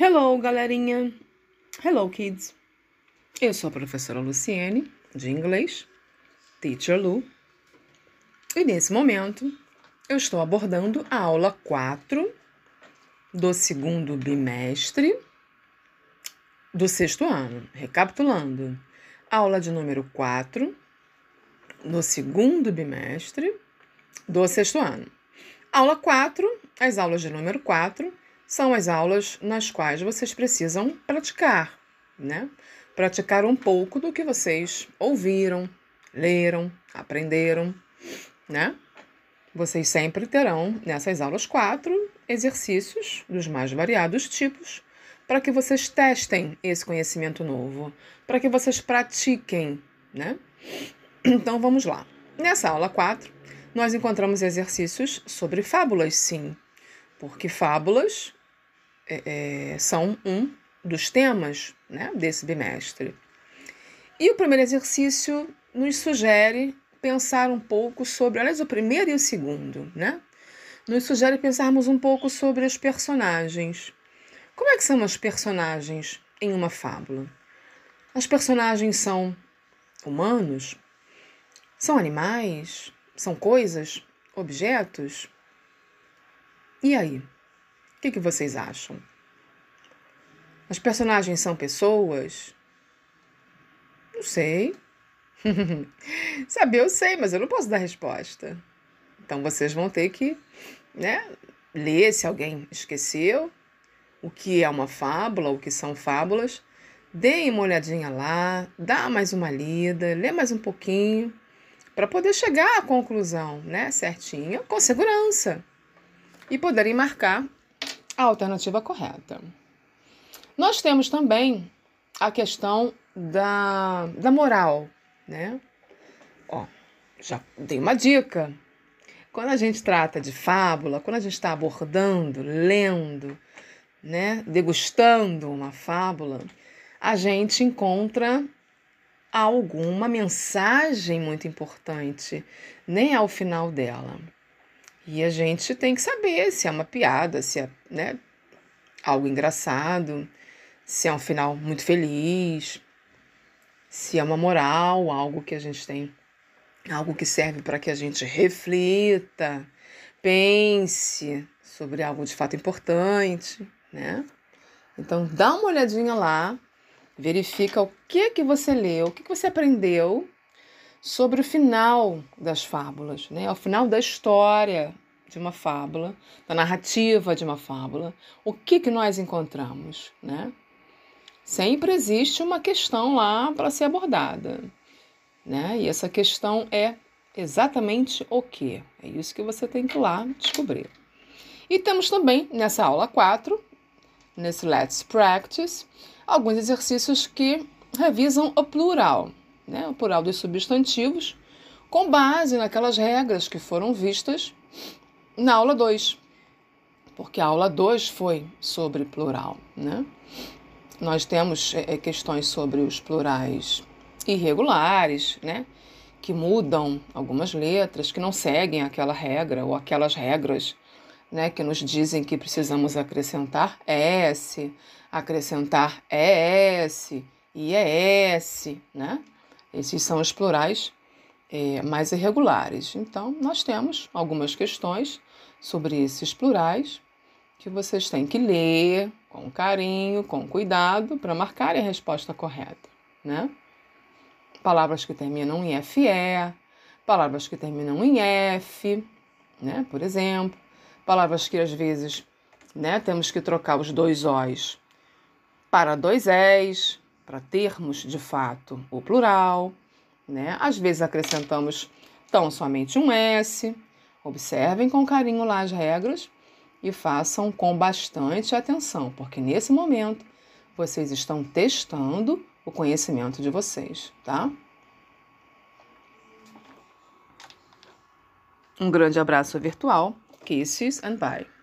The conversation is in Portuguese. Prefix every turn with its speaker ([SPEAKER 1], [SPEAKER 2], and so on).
[SPEAKER 1] Hello, galerinha! Hello, kids! Eu sou a professora Luciene, de inglês, Teacher Lu, e nesse momento eu estou abordando a aula 4 do segundo bimestre do sexto ano. Recapitulando, aula de número 4 no segundo bimestre do sexto ano. Aula 4, as aulas de número 4 são as aulas nas quais vocês precisam praticar, né? Praticar um pouco do que vocês ouviram, leram, aprenderam, né? Vocês sempre terão nessas aulas quatro exercícios dos mais variados tipos para que vocês testem esse conhecimento novo, para que vocês pratiquem, né? Então vamos lá. Nessa aula 4, nós encontramos exercícios sobre fábulas, sim, porque fábulas é, é, são um dos temas né, desse bimestre. E o primeiro exercício nos sugere pensar um pouco sobre, aliás, o primeiro e o segundo, né? Nos sugere pensarmos um pouco sobre os personagens. Como é que são os personagens em uma fábula? Os personagens são humanos? São animais? São coisas? Objetos? E aí? O que, que vocês acham? Os personagens são pessoas? Não sei. Saber eu sei, mas eu não posso dar resposta. Então vocês vão ter que né, ler se alguém esqueceu o que é uma fábula, o que são fábulas. Deem uma olhadinha lá, dá mais uma lida, lê mais um pouquinho, para poder chegar à conclusão né, certinha, com segurança. E poderem marcar a alternativa correta. Nós temos também a questão da, da moral, né? Ó, já dei uma dica. Quando a gente trata de fábula, quando a gente está abordando, lendo, né, degustando uma fábula, a gente encontra alguma mensagem muito importante, nem ao final dela. E a gente tem que saber se é uma piada, se é né, algo engraçado, se é um final muito feliz, se é uma moral, algo que a gente tem, algo que serve para que a gente reflita, pense sobre algo de fato importante, né? Então dá uma olhadinha lá, verifica o que que você leu, o que, que você aprendeu sobre o final das fábulas, né? Ao final da história de uma fábula, da narrativa de uma fábula, o que que nós encontramos, né? Sempre existe uma questão lá para ser abordada, né? E essa questão é exatamente o que? É isso que você tem que ir lá descobrir. E temos também nessa aula 4, nesse Let's Practice, alguns exercícios que revisam o plural, né, o plural dos substantivos, com base naquelas regras que foram vistas na aula 2. Porque a aula 2 foi sobre plural, né? Nós temos é, questões sobre os plurais irregulares, né? Que mudam algumas letras, que não seguem aquela regra ou aquelas regras, né? Que nos dizem que precisamos acrescentar S, acrescentar ES e né? Esses são os plurais é, mais irregulares. Então, nós temos algumas questões sobre esses plurais que vocês têm que ler com carinho, com cuidado, para marcar a resposta correta, né? Palavras que terminam em FE, palavras que terminam em F, né? Por exemplo, palavras que às vezes, né, temos que trocar os dois O's para dois Es, para termos de fato o plural, né? Às vezes acrescentamos tão somente um S. Observem com carinho lá as regras e façam com bastante atenção, porque nesse momento vocês estão testando o conhecimento de vocês, tá? Um grande abraço virtual. Kisses and bye.